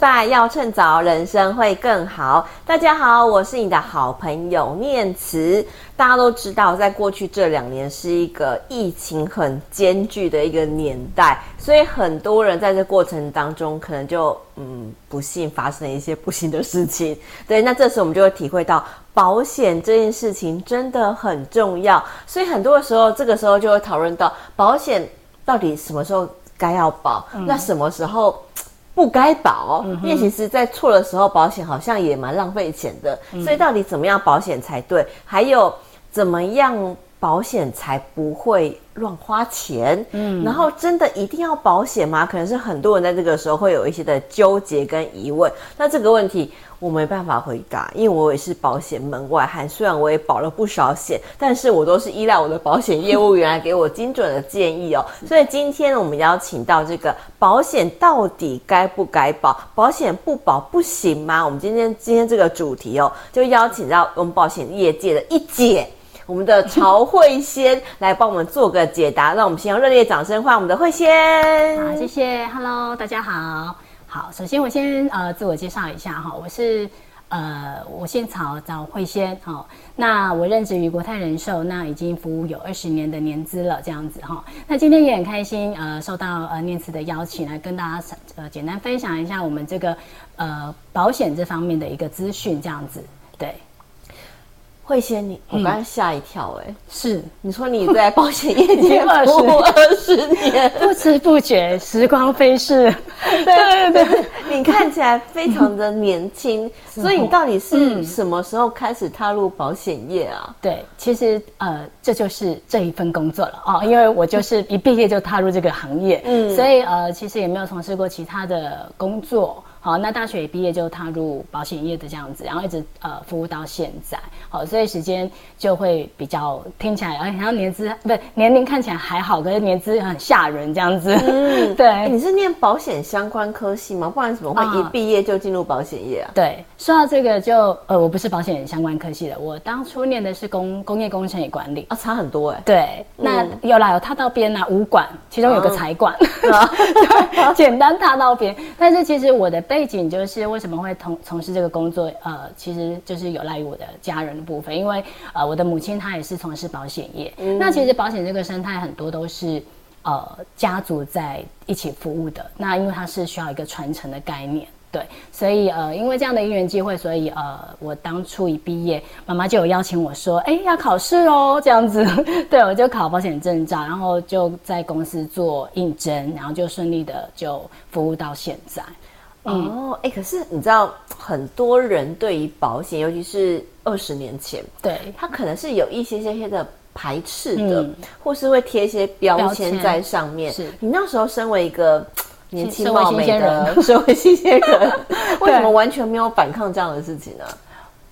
败要趁早，人生会更好。大家好，我是你的好朋友念慈。大家都知道，在过去这两年是一个疫情很艰巨的一个年代，所以很多人在这过程当中，可能就嗯不幸发生了一些不幸的事情。对，那这时候我们就会体会到，保险这件事情真的很重要。所以很多的时候，这个时候就会讨论到保险到底什么时候该要保，那什么时候不该保？嗯、因为其实，在错的时候，保险好像也蛮浪费钱的。嗯、所以，到底怎么样保险才对？还有。怎么样保险才不会乱花钱？嗯，然后真的一定要保险吗？可能是很多人在这个时候会有一些的纠结跟疑问。那这个问题我没办法回答，因为我也是保险门外汉。虽然我也保了不少险，但是我都是依赖我的保险业务员来给我精准的建议哦。所以今天我们邀请到这个保险到底该不该保？保险不保不行吗？我们今天今天这个主题哦，就邀请到我们保险业界的一姐。我们的曹慧仙来帮我们做个解答，让我们先用热烈掌声欢迎我们的慧仙。好，谢谢。Hello，大家好。好，首先我先呃自我介绍一下哈，我是呃我姓曹，叫慧仙。好，那我任职于国泰人寿，那已经服务有二十年的年资了，这样子哈。那今天也很开心，呃，受到呃念慈的邀请，来跟大家呃简单分享一下我们这个呃保险这方面的一个资讯，这样子，对。慧仙，你我刚刚吓一跳哎！是。你说你在保险业界二十 二十年，不知不觉时光飞逝。对对。对，你看起来非常的年轻，嗯、所以你到底是什么时候开始踏入保险业啊？嗯、对，其实呃，这就是这一份工作了。哦，因为我就是一毕业就踏入这个行业，嗯，所以呃，其实也没有从事过其他的工作。好，那大学一毕业就踏入保险业的这样子，然后一直呃服务到现在。好，所以时间就会比较听起来，哎，然后年资不是年龄看起来还好，可是年资很吓人这样子。嗯，对。你是念保险相关科系吗？不然怎么会一毕业就进入保险业啊？啊对，说到这个就呃，我不是保险相关科系的，我当初念的是工工业工程与管理啊，差很多哎、欸。对，那、嗯、有啦，有踏到边呐，武馆，其中有个财管，啊、简单踏到边。但是其实我的。背景就是为什么会从从事这个工作？呃，其实就是有赖于我的家人的部分，因为呃，我的母亲她也是从事保险业。嗯、那其实保险这个生态很多都是呃家族在一起服务的。那因为它是需要一个传承的概念，对，所以呃，因为这样的因缘机会，所以呃，我当初一毕业，妈妈就有邀请我说：“哎，要考试哦，这样子。”对，我就考保险证照，然后就在公司做应征，然后就顺利的就服务到现在。哦，哎、欸，可是你知道，很多人对于保险，尤其是二十年前，对，他可能是有一些些些的排斥的，嗯、或是会贴一些标签在上面。是你那时候身为一个年轻貌美的社会新鲜人，为什么完全没有反抗这样的事情呢？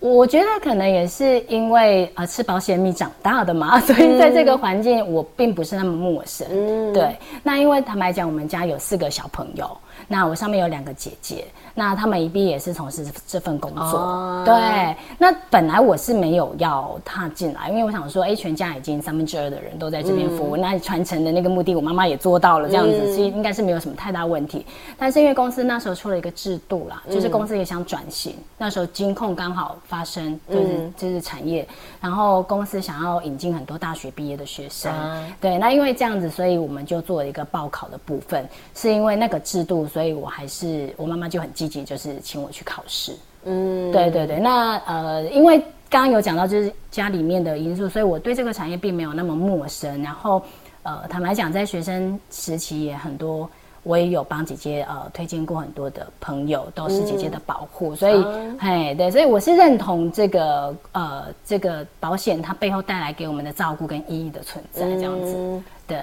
我觉得可能也是因为呃吃保险米长大的嘛，所以在这个环境我并不是那么陌生。嗯，对。那因为坦白讲，我们家有四个小朋友。那我上面有两个姐姐，那他们一毕业也是从事这份工作。哦、对，那本来我是没有要踏进来，因为我想说，哎，全家已经三分之二的人都在这边服务，嗯、那传承的那个目的，我妈妈也做到了，这样子，其实、嗯、应该是没有什么太大问题。但是因为公司那时候出了一个制度啦，就是公司也想转型，嗯、那时候金控刚好发生，就是、嗯、就是产业，然后公司想要引进很多大学毕业的学生。嗯、对，那因为这样子，所以我们就做了一个报考的部分，是因为那个制度。所以我还是我妈妈就很积极，就是请我去考试。嗯，对对对。那呃，因为刚刚有讲到就是家里面的因素，所以我对这个产业并没有那么陌生。然后呃，坦白讲，在学生时期也很多，我也有帮姐姐呃推荐过很多的朋友，都是姐姐的保护。嗯、所以，嘿，对，所以我是认同这个呃这个保险它背后带来给我们的照顾跟意义的存在，这样子。嗯、对。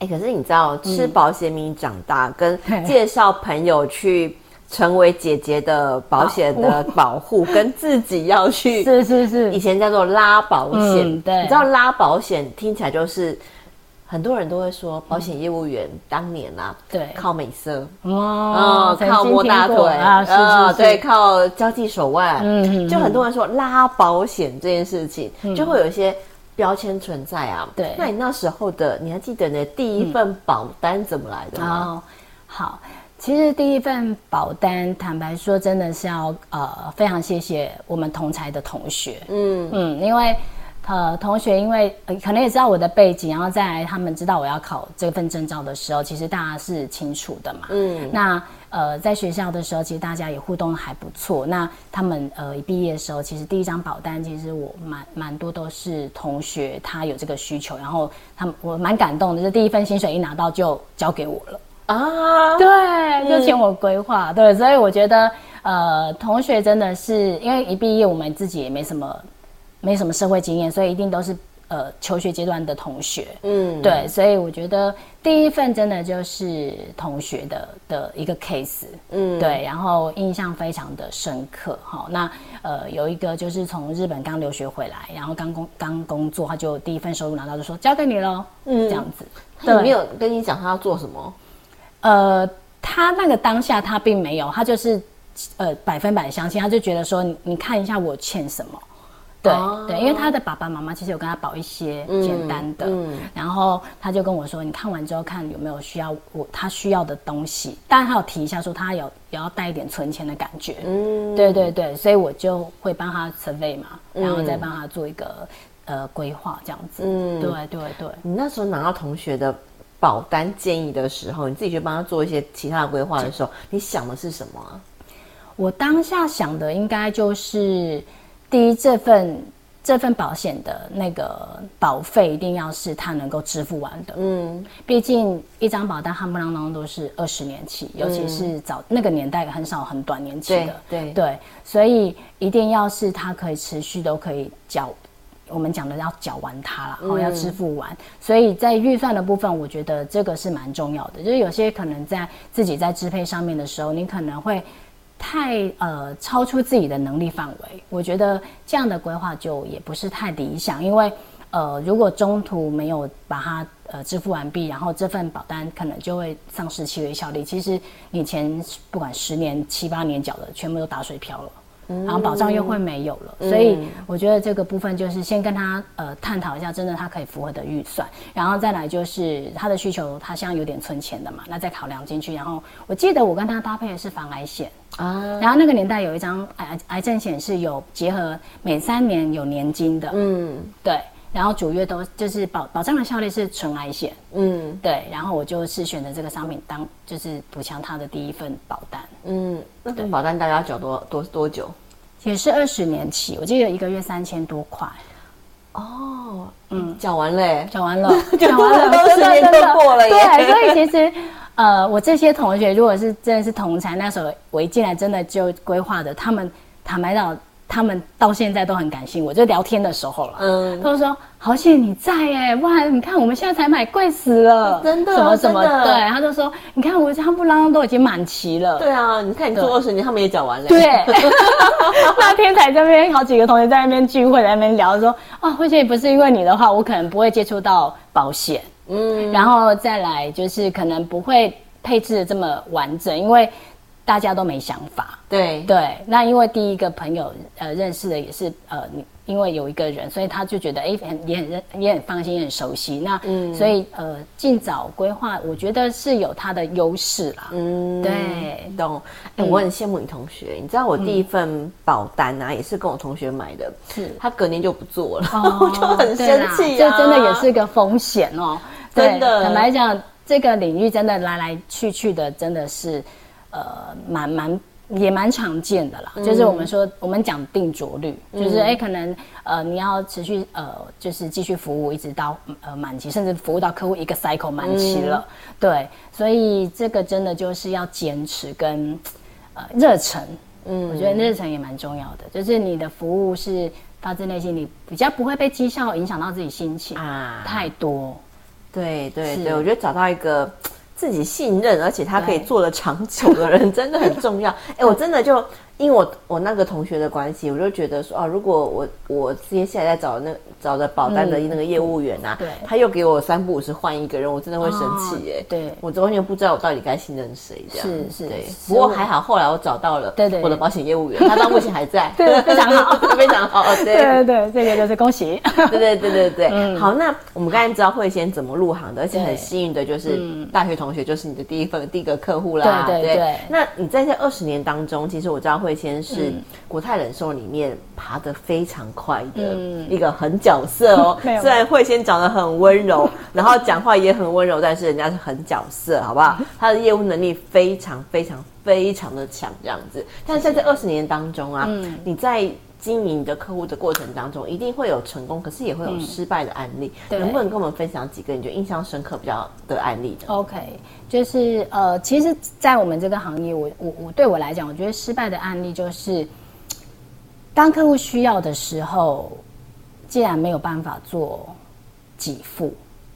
哎、欸，可是你知道，吃保险米长大，嗯、跟介绍朋友去成为姐姐的保险的保护，跟自己要去 是是是，以前叫做拉保险、嗯，对，你知道拉保险听起来就是很多人都会说，保险业务员当年啊，对，靠美色。哦，靠摸大腿。啊，是是是，对，靠交际手腕，嗯，就很多人说拉保险这件事情，就会有一些。标签存在啊，对。那你那时候的，你还记得你的第一份保单怎么来的吗？哦，好，其实第一份保单，坦白说，真的是要呃非常谢谢我们同才的同学，嗯嗯，因为呃同学因为、呃、可能也知道我的背景，然后再来他们知道我要考这份证照的时候，其实大家是清楚的嘛，嗯，那呃在学校的时候，其实大家也互动还不错。那他们呃一毕业的时候，其实第一张保单，其实我蛮蛮多都是同学他有这个需求，然后他们我蛮感动的，就第一份薪水一拿到就交给我了。啊，对，就请我规划，嗯、对，所以我觉得，呃，同学真的是因为一毕业，我们自己也没什么，没什么社会经验，所以一定都是呃求学阶段的同学，嗯，对，所以我觉得第一份真的就是同学的的一个 case，嗯，对，然后印象非常的深刻，哈，那呃有一个就是从日本刚留学回来，然后刚工刚工作，他就第一份收入拿到就说交给你喽，嗯，这样子，他有没有跟你讲他要做什么？呃，他那个当下他并没有，他就是呃百分百相信，他就觉得说你你看一下我欠什么，对、哦、对，因为他的爸爸妈妈其实有跟他保一些简单的，嗯嗯、然后他就跟我说，你看完之后看有没有需要我他需要的东西，当然他有提一下说他有也要带一点存钱的感觉，嗯，对对对，所以我就会帮他 survey 嘛，然后再帮他做一个呃规划这样子，嗯，对对对，你那时候拿到同学的。保单建议的时候，你自己去帮他做一些其他的规划的时候，你想的是什么啊？我当下想的应该就是，第一，这份这份保险的那个保费一定要是他能够支付完的。嗯，毕竟一张保单夯不啷当都是二十年期，尤其是早那个年代很少很短年期的。对对，对，所以一定要是他可以持续都可以缴。我们讲的要缴完它了，然后要支付完，嗯、所以在预算的部分，我觉得这个是蛮重要的。就是有些可能在自己在支配上面的时候，你可能会太呃超出自己的能力范围。我觉得这样的规划就也不是太理想，因为呃如果中途没有把它呃支付完毕，然后这份保单可能就会丧失契约效力。其实你前不管十年七八年缴的，全部都打水漂了。然后保障又会没有了，嗯、所以我觉得这个部分就是先跟他呃探讨一下，真的他可以符合的预算，然后再来就是他的需求，他现在有点存钱的嘛，那再考量进去。然后我记得我跟他搭配的是防癌险。啊，然后那个年代有一张癌癌症险是有结合每三年有年金的，嗯，对，然后主月都就是保保障的效力是纯癌险，嗯，对，然后我就是选择这个商品当就是补强他的第一份保单，嗯。那份保单大概要缴多多多久？也是二十年期，我记得一个月三千多块。哦，嗯，缴完了，缴完了，缴完了，二十年都过了耶。对，所以其实，呃，我这些同学如果是真的是同才，那时候我一进来真的就规划的，他们坦白讲。他们到现在都很感谢我，就聊天的时候了，嗯，他说好险你在哎，哇，你看我们现在才买贵死了，真的，什么什么，对，他就说你看我夯不啷都已经满期了，对啊，你看你做二十年，他们也缴完了，对，那天才这边好几个同学在那边聚会，在那边聊说啊，慧姐不是因为你的话，我可能不会接触到保险，嗯，然后再来就是可能不会配置的这么完整，因为。大家都没想法，对对。那因为第一个朋友呃认识的也是呃，因为有一个人，所以他就觉得哎，很也很认也很放心，也很熟悉。那嗯，所以呃，尽早规划，我觉得是有它的优势啦。嗯，对，懂。哎、嗯，我很羡慕你同学，你知道我第一份保单啊，嗯、也是跟我同学买的，是他隔年就不做了，哦、我就很生气啊。这真的也是个风险哦，真的。坦白讲，这个领域真的来来去去的，真的是。呃，蛮蛮也蛮常见的啦，嗯、就是我们说我们讲定着率，嗯、就是哎、欸，可能呃你要持续呃就是继续服务一直到呃满期，甚至服务到客户一个 cycle 满期了，嗯、对，所以这个真的就是要坚持跟呃热忱，嗯，我觉得热忱也蛮重要的，就是你的服务是发自内心，你比较不会被绩效影响到自己心情啊。太多，对对对，我觉得找到一个。自己信任，而且他可以做的长久的人，真的很重要。哎、欸，我真的就因为我我那个同学的关系，我就觉得说啊，如果我我接下来在找那找的保单的那个业务员啊，对，他又给我三不五时换一个人，我真的会生气耶。对，我完全不知道我到底该信任谁这样。是是，对。不过还好，后来我找到了，对对，我的保险业务员，他到目前还在，对，非常好，非常好。对对对，这个就是恭喜。对对对对对。好，那我们刚才知道慧仙怎么入行的，而且很幸运的就是大学同学就是你的第一份第一个客户啦。对对对。那你在这二十年当中，其实我知道慧仙是。国泰人寿里面爬得非常快的一个狠角色哦，嗯、虽然慧仙长得很温柔，然后讲话也很温柔，但是人家是狠角色，好不好？他的业务能力非常非常非常的强，这样子。但是在这二十年当中啊，嗯、你在经营的客户的过程当中，一定会有成功，可是也会有失败的案例。嗯、能不能跟我们分享几个你觉得印象深刻比较的案例呢？OK，就是呃，其实，在我们这个行业，我我我对我来讲，我觉得失败的案例就是。当客户需要的时候，既然没有办法做给付，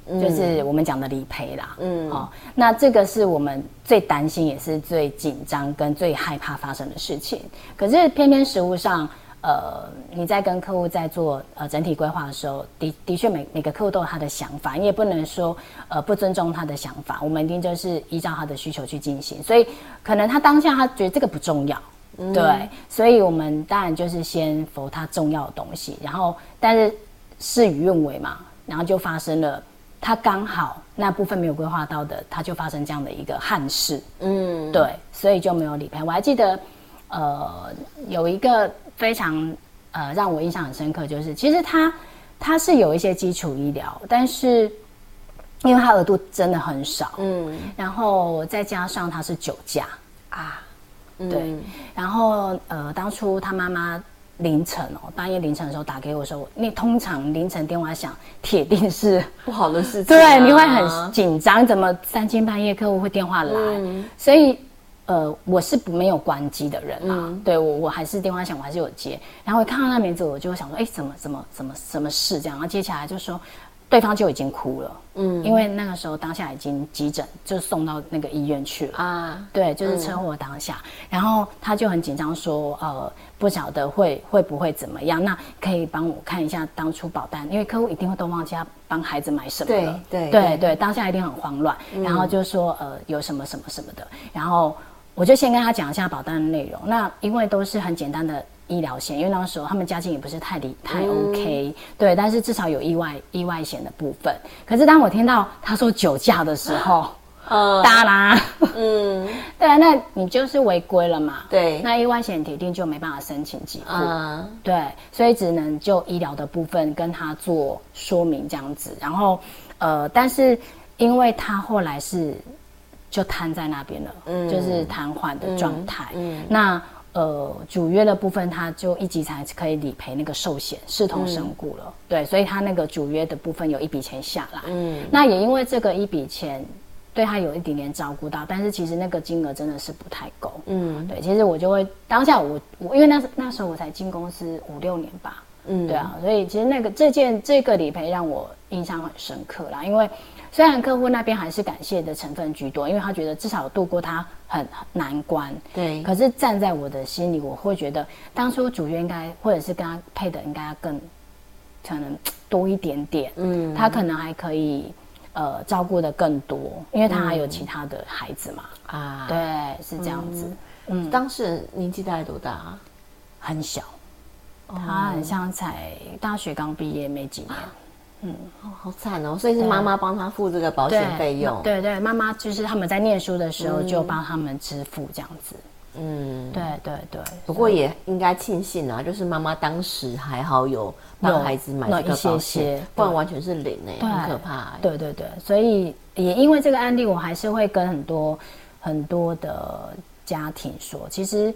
嗯、就是我们讲的理赔啦。嗯，好、哦，那这个是我们最担心，也是最紧张跟最害怕发生的事情。可是偏偏实物上，呃，你在跟客户在做呃整体规划的时候，的的确每每个客户都有他的想法，你也不能说呃不尊重他的想法。我们一定就是依照他的需求去进行。所以可能他当下他觉得这个不重要。嗯、对，所以我们当然就是先否他重要的东西，然后但是事与愿违嘛，然后就发生了，他刚好那部分没有规划到的，他就发生这样的一个憾事，嗯，对，所以就没有理赔。我还记得，呃，有一个非常呃让我印象很深刻，就是其实他他是有一些基础医疗，但是因为他额度真的很少，嗯，然后再加上他是酒驾啊。对，然后呃，当初他妈妈凌晨哦，半夜凌晨的时候打给我的时候，那通常凌晨电话响，铁定是不好的事情，啊，对，你会很紧张，怎么三更半夜客户会电话来？嗯、所以呃，我是不没有关机的人啊，嗯、对我我还是电话响，我还是有接，然后我看到那名字，我就想说，哎，怎么怎么怎么什么事这样？然后接起来就说。对方就已经哭了，嗯，因为那个时候当下已经急诊，就送到那个医院去了。啊，对，就是车祸当下，嗯、然后他就很紧张说，呃，不晓得会会不会怎么样，那可以帮我看一下当初保单，因为客户一定会都忘记他帮孩子买什么了，对对。对对，当下一定很慌乱，嗯、然后就说呃有什么什么什么的，然后我就先跟他讲一下保单的内容，那因为都是很简单的。医疗险，因为那个时候他们家境也不是太理太 OK，嗯、对，但是至少有意外意外险的部分。可是当我听到他说酒驾的时候，呃，当啦，嗯，对啊，那你就是违规了嘛？对，那意外险铁定就没办法申请给付，嗯，对，所以只能就医疗的部分跟他做说明这样子。然后，呃，但是因为他后来是就瘫在那边了，嗯，就是瘫痪的状态，嗯，嗯那。呃，主约的部分，他就一级才可以理赔那个寿险，视同身故了。嗯、对，所以他那个主约的部分有一笔钱下来。嗯，那也因为这个一笔钱，对他有一点点照顾到，但是其实那个金额真的是不太够。嗯，对，其实我就会当下我我因为那那时候我才进公司五六年吧。嗯，对啊，所以其实那个这件这个理赔让我印象很深刻啦，因为。虽然客户那边还是感谢的成分居多，因为他觉得至少度过他很难关。对。可是站在我的心里，我会觉得当初主角应该或者是跟他配的应该要更可能多一点点。嗯。他可能还可以呃照顾的更多，因为他还有其他的孩子嘛。啊、嗯。对，是这样子。嗯。嗯当时人年纪大概多大啊？很小。他很像才大学刚毕业没几年。嗯，哦，好惨哦！所以是妈妈帮他付这个保险费用。对对，妈妈就是他们在念书的时候就帮他们支付这样子。嗯，对对对。不过也应该庆幸啊，就是妈妈当时还好有帮孩子买这个保险，不然完全是零哎，很可怕。对对对，所以也因为这个案例，我还是会跟很多很多的家庭说，其实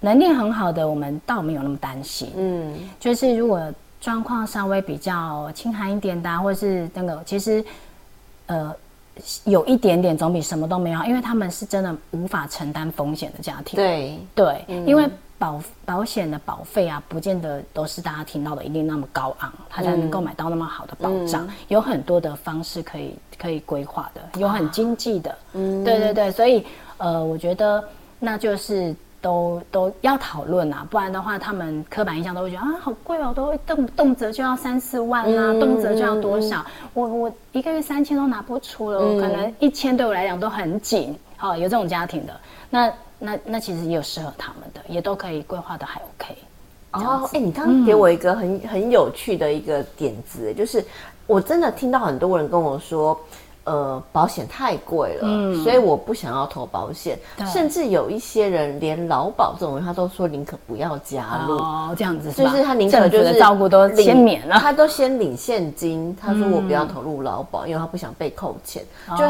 能力很好的，我们倒没有那么担心。嗯，就是如果。状况稍微比较轻寒一点的，或者是那个，其实，呃，有一点点总比什么都没有，因为他们是真的无法承担风险的家庭。对对，嗯、因为保保险的保费啊，不见得都是大家听到的一定那么高昂，他才能够买到那么好的保障。嗯、有很多的方式可以可以规划的，有很经济的。嗯，对对对，所以呃，我觉得那就是都都要讨论啊，不然的话，他们刻板印象都会觉得啊，好贵哦，都会动动辄就要三四万啊，嗯、动辄就要多少？嗯、我我一个月三千都拿不出了，可能一千对我来讲都很紧。好、哦，有这种家庭的，那那那其实也有适合他们的，也都可以规划的还 OK。哦，哎，你刚刚给我一个很、嗯、很有趣的一个点子，就是我真的听到很多人跟我说。呃，保险太贵了，嗯，所以我不想要投保险。甚至有一些人连劳保这种人，他都说宁可不要加入。哦，这样子是就是他宁可就是照顾都先免了，他都先领现金。他说我不要投入劳保，因为他不想被扣钱。就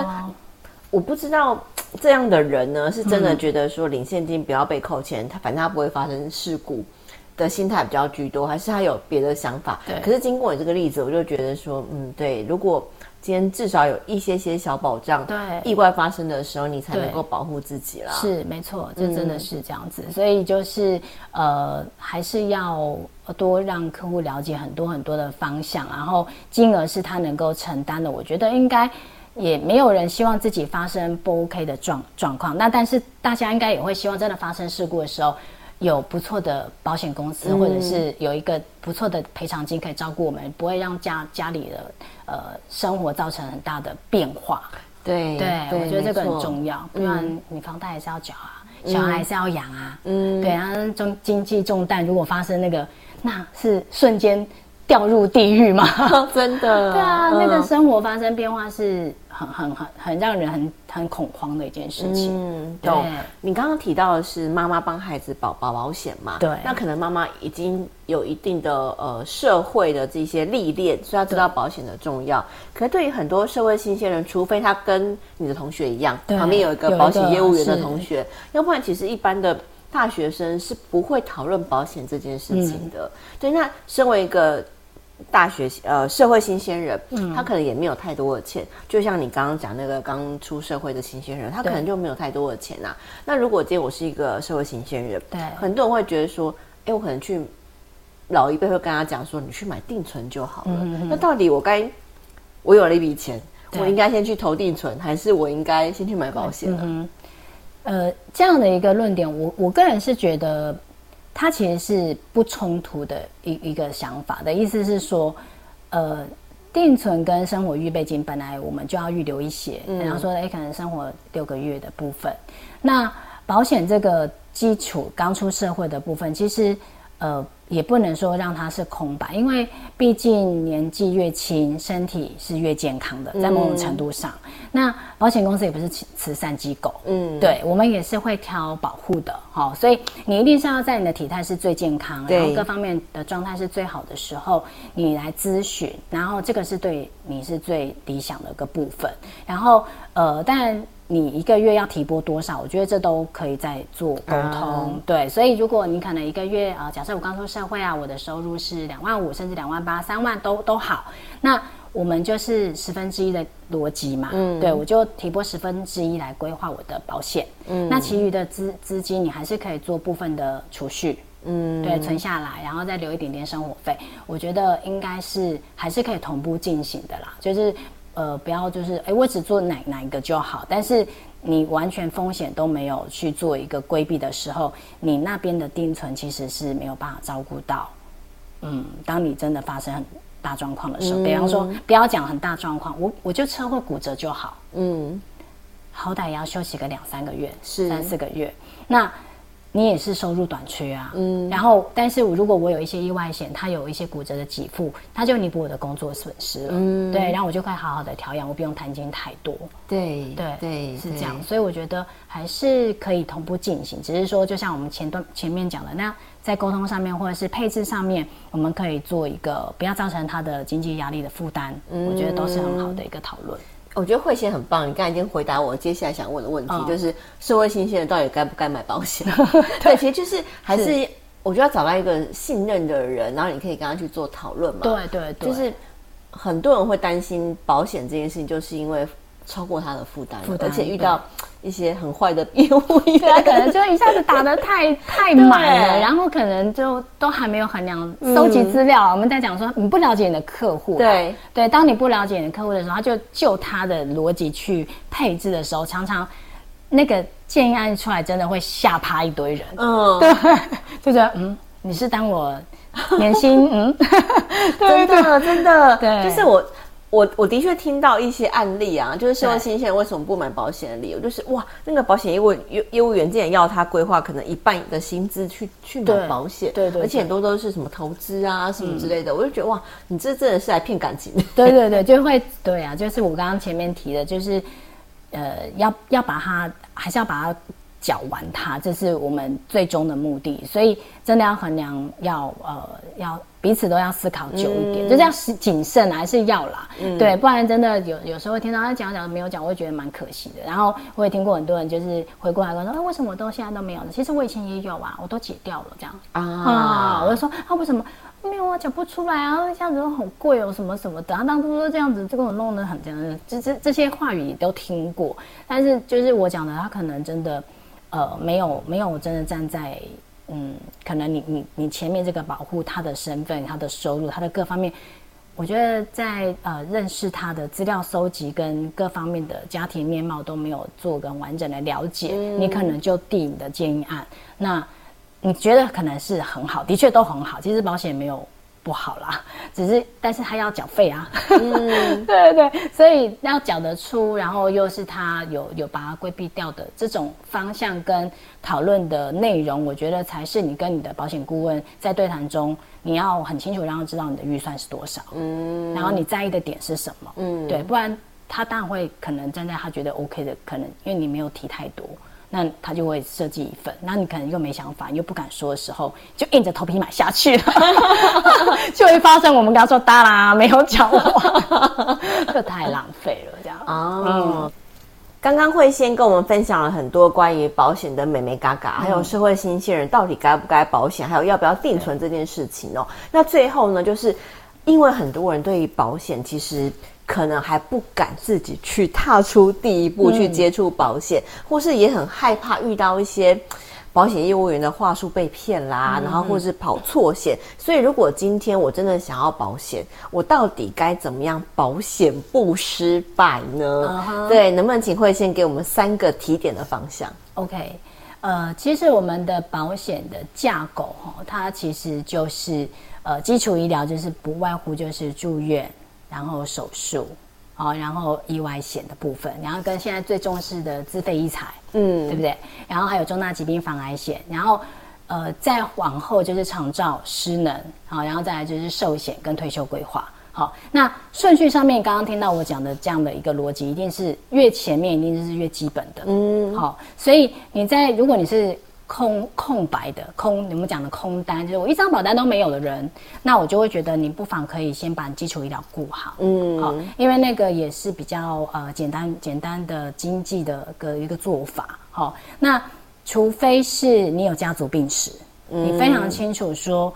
我不知道 这样的人呢，是真的觉得说领现金不要被扣钱，他反正他不会发生事故的心态比较居多，还是他有别的想法？对。可是经过你这个例子，我就觉得说，嗯，对，如果。今天至少有一些些小保障，对，意外发生的时候，你才能够保护自己啦。是，没错，这真的是这样子。嗯、所以就是呃，还是要多让客户了解很多很多的方向，然后金额是他能够承担的。我觉得应该也没有人希望自己发生不 OK 的状状况。那但是大家应该也会希望，真的发生事故的时候，有不错的保险公司，嗯、或者是有一个不错的赔偿金可以照顾我们，不会让家家里的。呃，生活造成很大的变化，对对，我觉得这个很重要，不然你房贷还是要缴啊，小孩还是要养啊，嗯，对啊，重经济重担，如果发生那个，那是瞬间掉入地狱吗？真的，对啊，那个生活发生变化是。很很很很让人很很恐慌的一件事情。嗯，对。你刚刚提到的是妈妈帮孩子保保保险嘛？对。那可能妈妈已经有一定的呃社会的这些历练，所以她知道保险的重要。可是对于很多社会新鲜人，除非他跟你的同学一样，旁边有一个保险业务员的同学，要不然其实一般的大学生是不会讨论保险这件事情的。对。那身为一个。大学呃，社会新鲜人，嗯，他可能也没有太多的钱，就像你刚刚讲那个刚出社会的新鲜人，他可能就没有太多的钱呐、啊。那如果今天我是一个社会新鲜人，对，很多人会觉得说，哎、欸，我可能去老一辈会跟他讲说，你去买定存就好了。那到底我该，我有了一笔钱，我应该先去投定存，还是我应该先去买保险呢？嗯、呃，这样的一个论点，我我个人是觉得。它其实是不冲突的一一个想法的意思是说，呃，定存跟生活预备金本来我们就要预留一些，然后、嗯、说，哎，可能生活六个月的部分，那保险这个基础刚出社会的部分，其实呃。也不能说让它是空白，因为毕竟年纪越轻，身体是越健康的，在某种程度上，嗯、那保险公司也不是慈善机构，嗯，对，我们也是会挑保护的，好，所以你一定是要在你的体态是最健康，然后各方面的状态是最好的时候，你来咨询，然后这个是对你是最理想的一个部分，然后呃，但。你一个月要提拨多少？我觉得这都可以再做沟通。嗯、对，所以如果你可能一个月啊、呃，假设我刚出社会啊，我的收入是两万五，甚至两万八、三万都都好，那我们就是十分之一的逻辑嘛。嗯，对，我就提拨十分之一来规划我的保险。嗯，那其余的资资金你还是可以做部分的储蓄。嗯，对，存下来，然后再留一点点生活费。我觉得应该是还是可以同步进行的啦，就是。呃，不要就是，哎，我只做哪哪一个就好。但是你完全风险都没有去做一个规避的时候，你那边的定存其实是没有办法照顾到。嗯，当你真的发生很大状况的时候，嗯、比方说不要讲很大状况，我我就车祸骨折就好。嗯，好歹也要休息个两三个月，是三四个月。那。你也是收入短缺啊，嗯，然后，但是如果我有一些意外险，它有一些骨折的给付，它就弥补我的工作损失了，嗯，对，然后我就可以好好的调养，我不用担心太多，对，对，对，是这样，所以我觉得还是可以同步进行，只是说，就像我们前段前面讲的，那在沟通上面或者是配置上面，我们可以做一个不要造成他的经济压力的负担，嗯，我觉得都是很好的一个讨论。我觉得慧贤很棒，你刚才已经回答我接下来想问的问题，哦、就是社会新鲜人到底该不该买保险？对，其实就是还是，是我觉得要找到一个信任的人，然后你可以跟他去做讨论嘛。对对对，就是很多人会担心保险这件事情，就是因为。超过他的负担，负担，而且遇到一些很坏的业务员，对，可能就一下子打的太 太满了，然后可能就都还没有衡量收集资料。嗯、我们在讲说，你不了解你的客户，对。对，当你不了解你的客户的时候，他就就他的逻辑去配置的时候，常常那个建议案出来，真的会吓趴一堆人。嗯，对，就觉得嗯，你是当我年薪嗯，真的真的，对，就是我。我我的确听到一些案例啊，就是社会新鲜人为什么不买保险的理由，就是哇，那个保险业务业业务员竟然要他规划可能一半的薪资去去买保险，对对，对，而且很多都是什么投资啊什么之类的，嗯、我就觉得哇，你这真的是来骗感情。对对对，就会对啊，就是我刚刚前面提的，就是呃，要要把它还是要把它缴完它，这是我们最终的目的，所以真的要衡量要呃要。彼此都要思考久一点，嗯、就是要谨慎还是要啦，嗯、对，不然真的有有时候会听到他讲讲没有讲，我会觉得蛮可惜的。然后我也听过很多人就是回过来跟我说，哎，为什么我都现在都没有呢？其实我以前也有啊，我都解掉了这样啊，啊。我就说啊，为什么没有啊？讲不出来啊，这样子都好贵哦，什么什么的。他当初说这样子，这个我弄得很这样子，这这这些话语也都听过，但是就是我讲的，他可能真的呃没有没有真的站在。嗯，可能你你你前面这个保护他的身份、他的收入、他的各方面，我觉得在呃认识他的资料搜集跟各方面的家庭面貌都没有做个完整的了解，嗯、你可能就递你的建议案，那你觉得可能是很好，的确都很好，其实保险没有。不好啦，只是但是他要缴费啊，嗯，对对对，所以要缴得出，然后又是他有有把它规避掉的这种方向跟讨论的内容，我觉得才是你跟你的保险顾问在对谈中，你要很清楚让他知道你的预算是多少，嗯，然后你在意的点是什么，嗯，对，不然他当然会可能站在他觉得 OK 的可能，因为你没有提太多。那他就会设计一份，那你可能又没想法，又不敢说的时候，就硬着头皮买下去了，就会发生我们刚刚说哒啦，没有讲完，这太浪费了，这样。哦，嗯、刚刚慧仙跟我们分享了很多关于保险的美眉嘎嘎，还有社会新鲜人到底该不该保险，还有要不要定存这件事情哦。那最后呢，就是因为很多人对于保险其实。可能还不敢自己去踏出第一步去接触保险，嗯、或是也很害怕遇到一些保险业务员的话术被骗啦，嗯、然后或是跑错险。所以，如果今天我真的想要保险，我到底该怎么样保险不失败呢？嗯、对，能不能请慧先给我们三个提点的方向？OK，呃，其实我们的保险的架构哈，它其实就是呃基础医疗，就是不外乎就是住院。然后手术，好，然后意外险的部分，然后跟现在最重视的自费医材，嗯，对不对？然后还有重大疾病防癌险，然后呃，再往后就是长照、失能，好，然后再来就是寿险跟退休规划，好，那顺序上面刚刚听到我讲的这样的一个逻辑，一定是越前面一定就是越基本的，嗯，好，所以你在如果你是。空空白的空，你们讲的空单，就是我一张保单都没有的人，那我就会觉得你不妨可以先把基础医疗顾好，嗯，好，因为那个也是比较呃简单简单的经济的个一个做法，好，那除非是你有家族病史，嗯、你非常清楚说，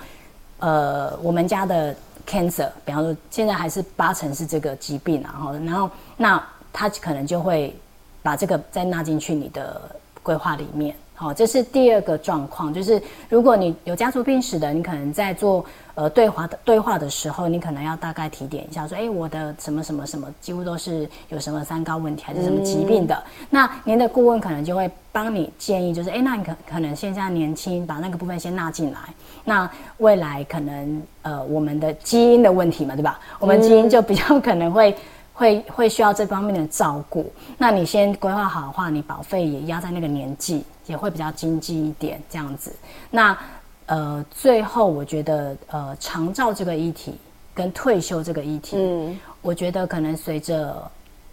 呃，我们家的 cancer，比方说现在还是八成是这个疾病啊，然后然后那他可能就会把这个再纳进去你的规划里面。好，这是第二个状况，就是如果你有家族病史的，你可能在做呃对话的对话的时候，你可能要大概提点一下，说，哎，我的什么什么什么，几乎都是有什么三高问题还是什么疾病的，嗯、那您的顾问可能就会帮你建议，就是，哎，那你可可能现在年轻，把那个部分先纳进来，那未来可能呃我们的基因的问题嘛，对吧？我们基因就比较可能会。会会需要这方面的照顾，那你先规划好的话，你保费也压在那个年纪，也会比较经济一点这样子。那呃，最后我觉得呃，长照这个议题跟退休这个议题，嗯，我觉得可能随着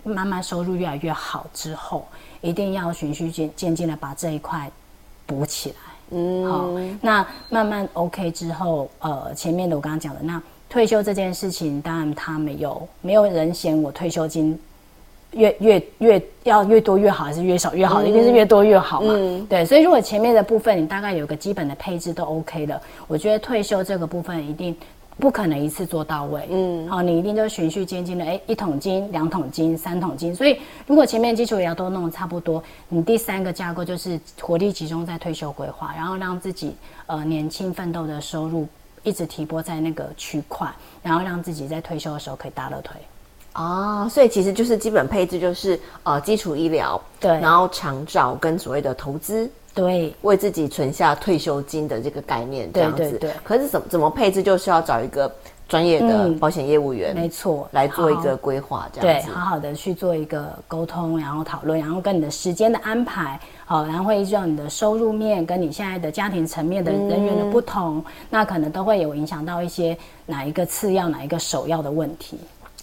慢慢收入越来越好之后，一定要循序渐渐进的把这一块补起来，嗯，好，那慢慢 OK 之后，呃，前面的我刚刚讲的那。退休这件事情，当然他没有没有人嫌我退休金越越越要越多越好，还是越少越好，嗯、一定是越多越好嘛。嗯、对，所以如果前面的部分你大概有个基本的配置都 OK 的，我觉得退休这个部分一定不可能一次做到位。嗯，好，你一定就循序渐进的，哎，一桶金、两桶金、三桶金。所以如果前面基础也要都弄得差不多，你第三个架构就是活力集中在退休规划，然后让自己呃年轻奋斗的收入。一直提拨在那个区块，然后让自己在退休的时候可以大乐腿。哦，所以其实就是基本配置就是呃基础医疗，对，然后长照跟所谓的投资，对，为自己存下退休金的这个概念，这样子。对对对。可是怎么怎么配置，就是要找一个专业的保险业务员，没错，来做一个规划，这样子。对，好好的去做一个沟通，然后讨论，然后跟你的时间的安排，好，然后会依照你的收入面跟你现在的家庭层面的人员的不同，嗯、那可能都会有影响到一些哪一个次要、哪一个首要的问题。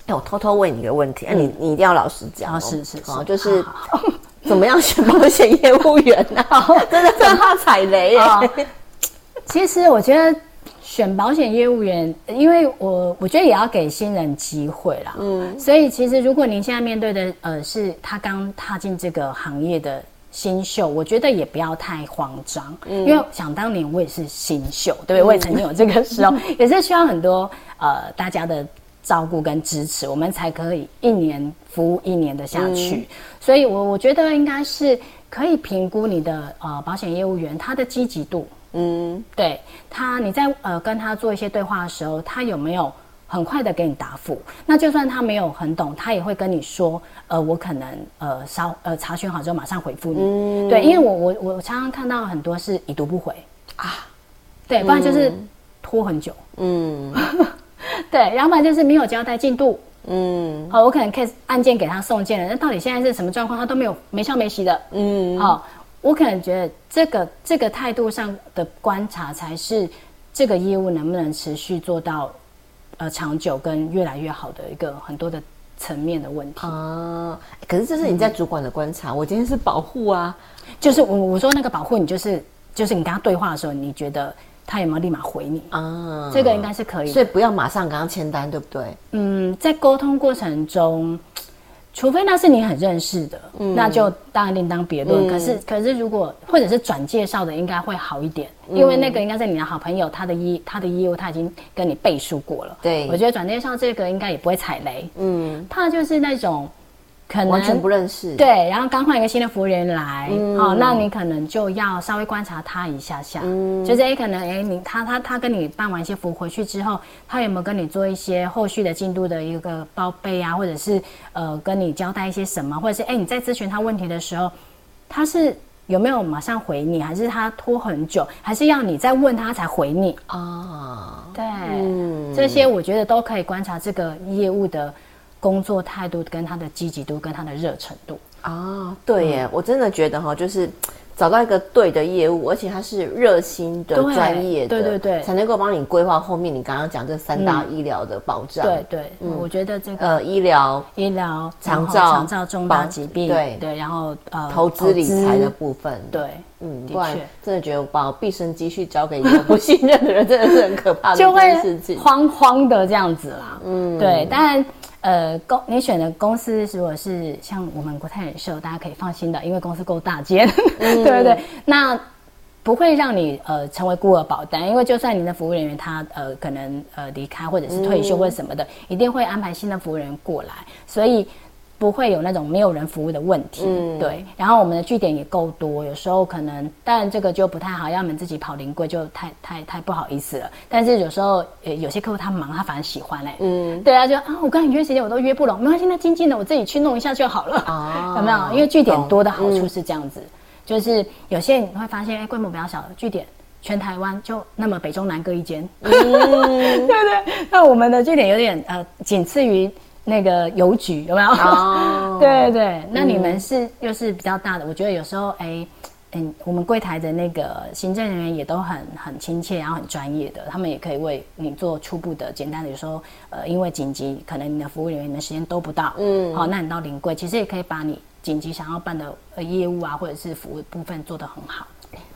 哎我偷偷问你一个问题，哎、嗯，你你一定要老实讲、哦啊。是是是，就是 怎么样选保险业务员呢、啊？真的很怕踩雷耶。其实我觉得选保险业务员，因为我我觉得也要给新人机会啦。嗯，所以其实如果您现在面对的呃是他刚踏进这个行业的新秀，我觉得也不要太慌张。嗯，因为想当年我也是新秀，对不对？嗯、我也曾经有这个时候，也是需要很多呃大家的。照顾跟支持，我们才可以一年服务一年的下去。嗯、所以我，我我觉得应该是可以评估你的呃保险业务员他的积极度。嗯，对他，你在呃跟他做一些对话的时候，他有没有很快的给你答复？那就算他没有很懂，他也会跟你说，呃，我可能呃稍呃查询好之后马上回复你。嗯、对，因为我我我常常看到很多是已读不回。啊，对，不然就是拖很久。嗯。对，要不然就是没有交代进度，嗯，好，我可能 case 案件给他送件了，那到底现在是什么状况，他都没有没消没息的，嗯，好，我可能觉得这个这个态度上的观察才是这个业务能不能持续做到呃长久跟越来越好的一个很多的层面的问题啊。可是这是你在主管的观察，嗯、我今天是保护啊，就是我我说那个保护，你就是就是你跟他对话的时候，你觉得。他有没有立马回你啊？这个应该是可以，所以不要马上跟他签单，对不对？嗯，在沟通过程中，除非那是你很认识的，嗯、那就当然另当别论。嗯、可是，可是如果或者是转介绍的，应该会好一点，嗯、因为那个应该是你的好朋友，他的业他的业务他已经跟你背书过了。对，我觉得转介绍这个应该也不会踩雷。嗯，怕就是那种。可能完全不认识，对，然后刚换一个新的服务员来，嗯、哦，那你可能就要稍微观察他一下下，嗯、就是哎，可能哎，你他他他跟你办完一些服务回去之后，他有没有跟你做一些后续的进度的一个报备啊，或者是呃跟你交代一些什么，或者是哎你在咨询他问题的时候，他是有没有马上回你，还是他拖很久，还是要你再问他才回你？啊？哦、对，嗯、这些我觉得都可以观察这个业务的。工作态度跟他的积极度跟他的热程度。啊，对耶，嗯、我真的觉得哈，就是找到一个对的业务，而且他是热心的、专业的，对对对，才能够帮你规划后面你刚刚讲这三大医疗的保障。嗯、对对，嗯、我觉得这个呃医疗、医疗、长照、长照重大疾病，对。对，然后呃投资理财的部分，对，嗯，不然真的觉得把毕生积蓄交给一个不信任的人，真的是很可怕的一件事情，慌慌的这样子啦。嗯，对，但。呃，公你选的公司如果是像我们国泰人寿，大家可以放心的，因为公司够大间，嗯、对不对？那不会让你呃成为孤儿保单，因为就算您的服务人员他呃可能呃离开或者是退休或者什么的，嗯、一定会安排新的服务人员过来，所以。不会有那种没有人服务的问题，嗯、对。然后我们的据点也够多，有时候可能，当然这个就不太好，要你们自己跑临柜就太太太不好意思了。但是有时候，呃，有些客户他忙，他反而喜欢嘞、欸，嗯，对啊，就啊，我跟你约时间我都约不拢，没关系，那静静的我自己去弄一下就好了，啊、有没有？因为据点多的好处是这样子，嗯、就是有些你会发现，哎，规模比较小的据点，全台湾就那么北中南各一间，嗯、对不对？那我们的据点有点呃，仅次于。那个邮局有没有？哦，对对，那你们是又是比较大的，我觉得有时候哎，嗯，我们柜台的那个行政人员也都很很亲切，然后很专业的，他们也可以为你做初步的简单的，有时候呃，因为紧急，可能你的服务人员的时间都不到，嗯，好，那你到临柜，其实也可以把你紧急想要办的业务啊，或者是服务部分做得很好。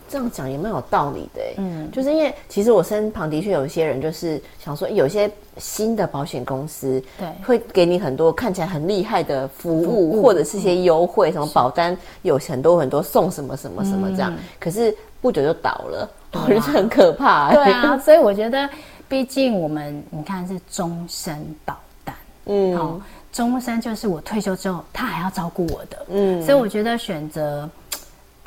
这样讲也蛮有道理的，嗯，就是因为其实我身旁的确有一些人，就是想说，有些新的保险公司，对，会给你很多看起来很厉害的服务，或者是一些优惠，嗯、什么保单有很多很多送什么什么什么这样，嗯、可是不久就倒了，我觉得很可怕。对啊，所以我觉得，毕竟我们你看是终身保单，嗯，好，终身就是我退休之后他还要照顾我的，嗯，所以我觉得选择。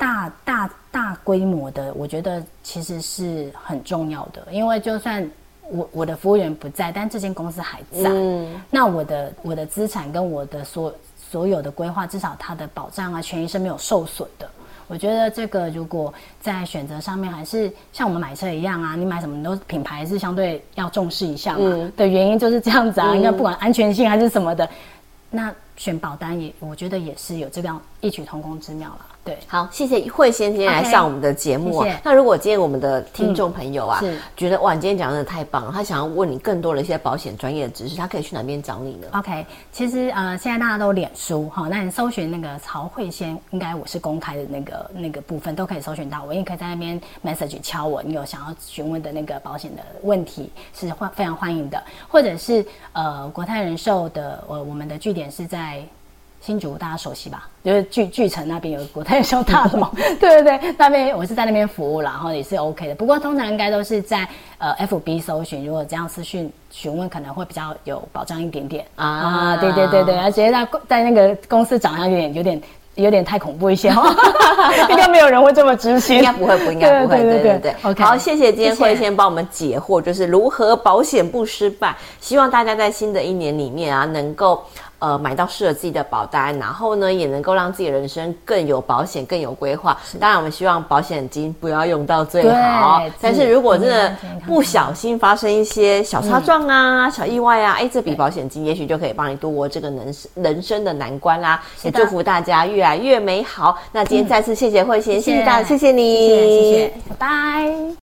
大大大规模的，我觉得其实是很重要的，因为就算我我的服务员不在，但这间公司还在，嗯、那我的我的资产跟我的所所有的规划，至少它的保障啊权益是没有受损的。我觉得这个如果在选择上面，还是像我们买车一样啊，你买什么都品牌是相对要重视一下嘛。嗯、的原因就是这样子啊，应该、嗯、不管安全性还是什么的，那选保单也我觉得也是有这样异曲同工之妙了。对，好，谢谢慧仙今天来上我们的节目啊。Okay, 谢谢。那如果今天我们的听众朋友啊，嗯、觉得哇，你今天讲的太棒了，他想要问你更多的一些保险专业的知识，他可以去哪边找你呢？OK，其实呃，现在大家都脸书哈，那你搜寻那个曹慧仙，应该我是公开的那个那个部分都可以搜寻到我，也可以在那边 message 敲我，你有想要询问的那个保险的问题是欢非常欢迎的，或者是呃国泰人寿的呃我们的据点是在。新竹大家熟悉吧？就是巨巨城那边有个国泰小大楼，对对对，那边我是在那边服务啦，然后也是 OK 的。不过通常应该都是在呃 FB 搜寻，如果这样私讯询问，可能会比较有保障一点点啊，啊。对对对对，而且在在那个公司长相有点有点有点太恐怖一些哈，应该没有人会这么执行，应该不会不应该不会，对对对 OK，好，谢谢今天慧先帮我们解惑，就是如何保险不失败。希望大家在新的一年里面啊，能够。呃，买到适合自己的保单，然后呢，也能够让自己的人生更有保险、更有规划。是当然，我们希望保险金不要用到最好。但是如果真的不小心发生一些小擦撞啊、嗯、小意外啊，哎，这笔保险金也许就可以帮你度过这个人生人生的难关啦。也祝福大家越来越美好。那今天再次谢谢慧仙，谢谢大家，谢谢你，谢谢，拜拜。